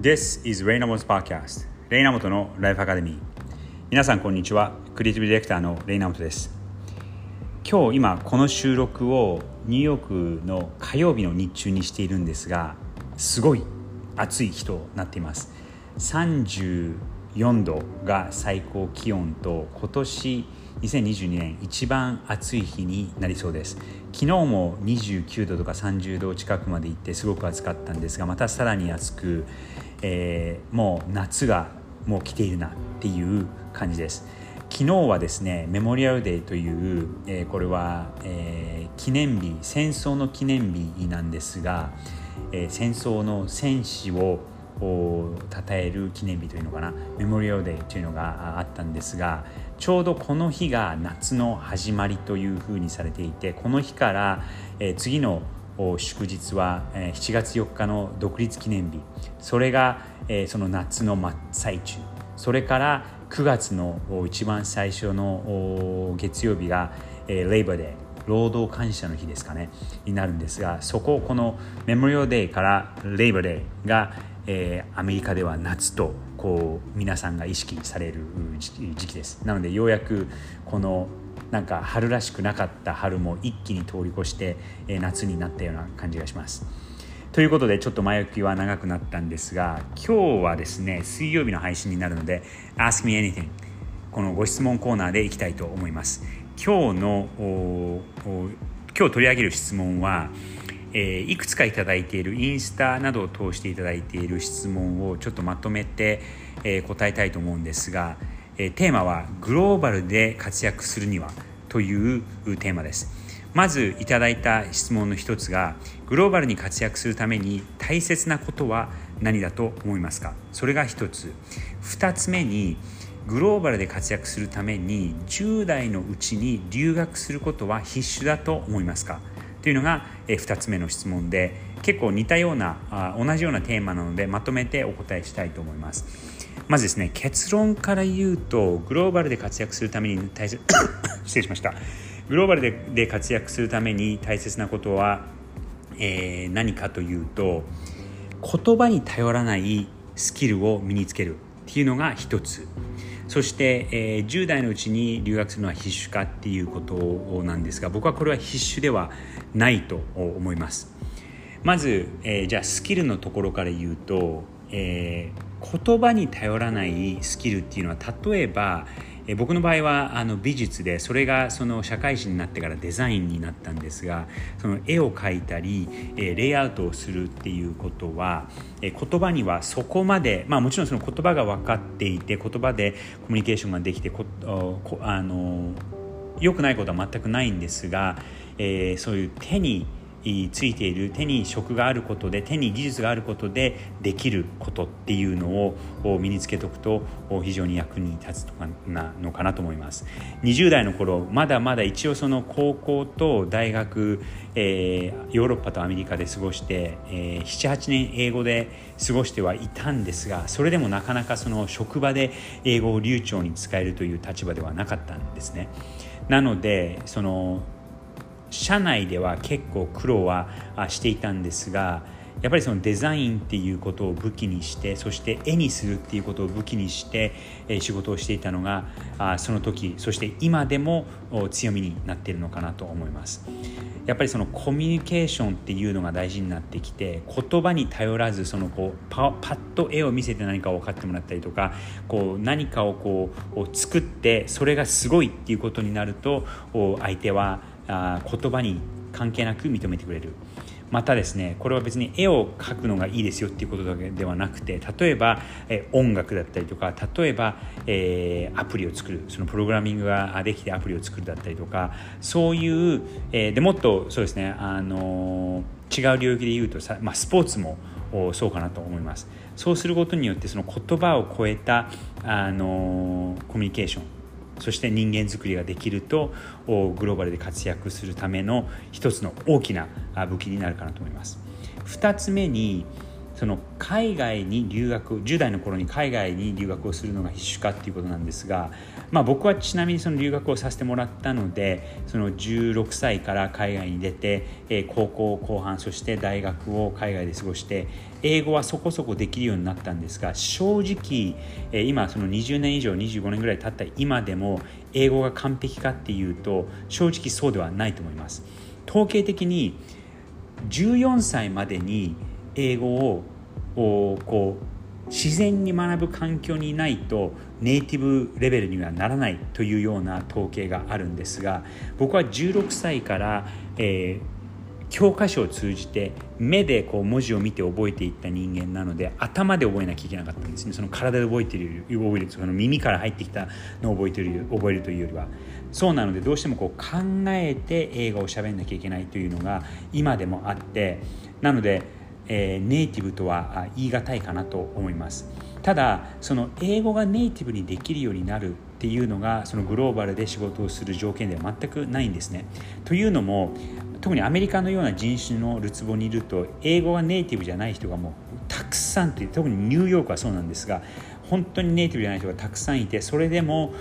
This is レイナモト Podcast レイナモトのライフアカデミー皆さんこんにちは。クリエイティブディレクターのレイナモトです。今日今この収録をニューヨークの火曜日の日中にしているんですがすごい暑い日となっています。34度が最高気温と今年2022年一番暑い日になりそうです。昨日も29度とか30度近くまで行ってすごく暑かったんですがまたさらに暑く、えー、もう夏がもう来ているなっていう感じです。昨日はですねメモリアルデーという、えー、これは、えー、記念日戦争の記念日なんですが、え、戦争の戦士をを称える記念日というのかなメモリアルデーというのがあったんですがちょうどこの日が夏の始まりというふうにされていてこの日から、えー、次の祝日は、7月4日の独立記念日。それが、その夏の真っ最中。それから9月の一番最初の月曜日が、えー、レイバーデー労働感謝の日ですかね。になるんですがそこをこのメモリアルデーからレイバーデーが、アメリカでは夏とこう皆さんが意識される時期です。なのでようやくこのなんか春らしくなかった春も一気に通り越して、え、夏になったような感じがします。ということでちょっと前置きは長くなったんですが今日はですね水曜日の配信になるので Ask me anything このご質問コーナーでいきたいと思います。今日の今日取り上げる質問はえー、いくつかいただいているインスタなどを通していただいている質問をちょっとまとめて、えー、答えたいと思うんですが、え、テーマはグローバルで活躍するにはというテーマです。まずいただいた質問の一つがグローバルに活躍するために大切なことは何だと思いますか？それが一つ。二つ目にグローバルで活躍するために10代のうちに留学することは必須だと思いますか？というのが2つ目の質問で結構似たような同じようなテーマなのでまとめてお答えしたいと思います。まずですね結論から言うとグローバルで活躍するために大切 失礼しました。グローバルでで活躍するために大切なことは、えー、何かというと言葉に頼らないスキルを身につけるっていうのが一つ。そして、えー、10代のうちに留学するのは必修かっていうことなんですが僕はこれは必修ではないと思います。まず、えー、じゃあスキルのところから言うと、えー、言葉に頼らないスキルっていうのは例えば、え僕の場合はあの美術でそれがその社会人になってからデザインになったんですがその絵を描いたり、えレイアウトをするっていうことは、え言葉にはそこまで、まあ、もちろんその言葉が分かっていて言葉でコミュニケーションができてこあの良くないことは全くないんですが、えー、そういう手についている手に職があることで手に技術があることでできることっていうのを身につけておくと非常に役に立つとかなのかなと思います。20代の頃まだまだ一応その高校と大学、えー、ヨーロッパとアメリカで過ごして、えー、78年英語で過ごしてはいたんですがそれでもなかなかその職場で英語を流暢に使えるという立場ではなかったんですね。なのでその社内では結構苦労はしていたんですがやっぱりそのデザインっていうことを武器にしてそして絵にするっていうことを武器にして仕事をしていたのがその時そして今でも強みになっているのかなと思います。やっぱりそのコミュニケーションっていうのが大事になってきて言葉に頼らずそのこうパパッと絵を見せて何かを分かってもらったりとかこう何かをこう作ってそれがすごいっていうことになると相手はあ言葉に関係なく認めてくれる。またですねこれは別に絵を描くのがいいですよっていうことだけではなくて例えば、え音楽だったりとか例えば、えー、アプリを作る。そのプログラミングができてアプリを作るだったりとかそういう、えー、でもっとそうですね、あのー、違う領域で言うとさ、まあ、スポーツもそうかなと思います。そうすることによってその言葉を超えた、あのコミュニケーションそして人間づくりができるとグローバルで活躍するための一つの大きな武器になるかなと思います。2つ目にその海外に留学10代の頃に海外に留学をするのが必修かっていうことなんですが、まあ、僕はちなみにその留学をさせてもらったのでその16歳から海外に出て、え高校後半そして大学を海外で過ごして英語はそこそこできるようになったんですが正直、え今その20年以上25年ぐらい経った今でも英語が完璧かっていうと正直そうではないと思います。統計的に14歳までに英語をこう自然に学ぶ環境にないとネイティブレベルにはならないというような統計があるんですが僕は16歳から、えー教科書を通じて目でこう文字を見て覚えていった人間なので頭で覚えなきゃいけなかったんですね。その体で覚えている覚えるその耳から入ってきたのを覚えてる覚えるというよりは。そうなのでどうしてもこう考えて英語を喋んなきゃいけないというのが今でもあってなので、え、ネイティブとは言い難いかなと思います。ただその英語がネイティブにできるようになるっていうのがそのグローバルで仕事をする条件では全くないんですね。というのも特にアメリカのような人種のるつぼにいると英語がネイティブじゃない人がもうたくさんという特にニューヨークはそうなんですが本当にネイティブじゃない人がたくさんいてそれでも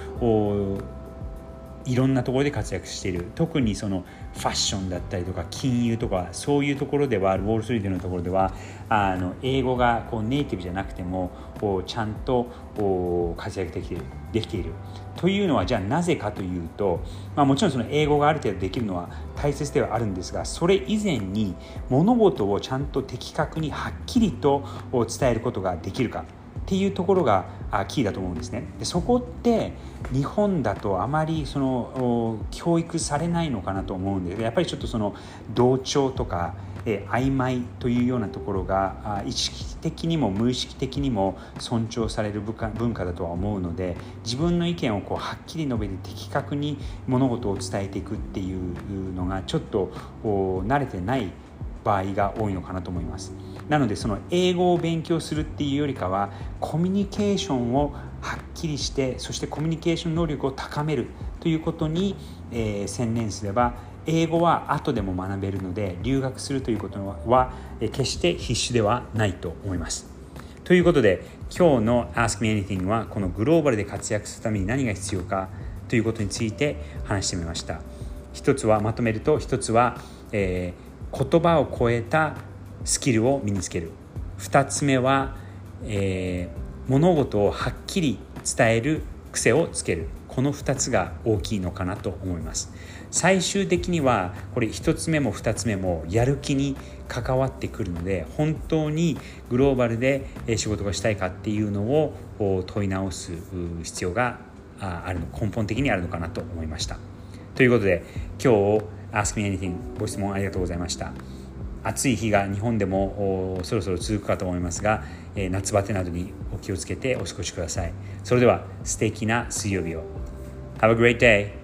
いろんなところで活躍している。特にそのファッションだったりとか金融とかそういうところではウォール・ストリートのところではあの英語がこうネイティブじゃなくてもこうちゃんと活躍できているできている。というのはじゃあなぜかというと、まあ、もちろんその英語がある程度できるのは大切ではあるんですがそれ以前に物事をちゃんと的確にはっきりと伝えることができるか。っていうところがキーだと思うんですね。でそこって日本だとあまりその教育されないのかなと思うんでやっぱりちょっとその同調とかえ曖昧というようなところが意識的にも無意識的にも尊重される文化だとは思うので自分の意見をこうはっきり述べて的確に物事を伝えていくっていうのがちょっと慣れてない場合が多いのかなと思います。なのでその英語を勉強するっていうよりかはコミュニケーションをはっきりしてそしてコミュニケーション能力を高めるということに、えー、専念すれば英語は後でも学べるので留学するということは決して必須ではないと思います。ということで今日の Ask Me Anything はこのグローバルで活躍するために何が必要かということについて話してみました。一つはまとめると一つは、えー、言葉を超えたスキルを身につける。2つ目は、えー、物事をはっきり伝える癖をつける。この2つが大きいのかなと思います。最終的にはこれ1つ目も2つ目もやる気に関わってくるので本当にグローバルで仕事がしたいかっていうのを問い直す必要があるの根本的にあるのかなと思いました。ということで今日 Ask Me Anything ご質問ありがとうございました。暑い日が日本でもそろそろ続くかと思いますが、え夏バテなどにお気をつけてお過ごしくださいそれでは素敵な水曜日を Have a great day!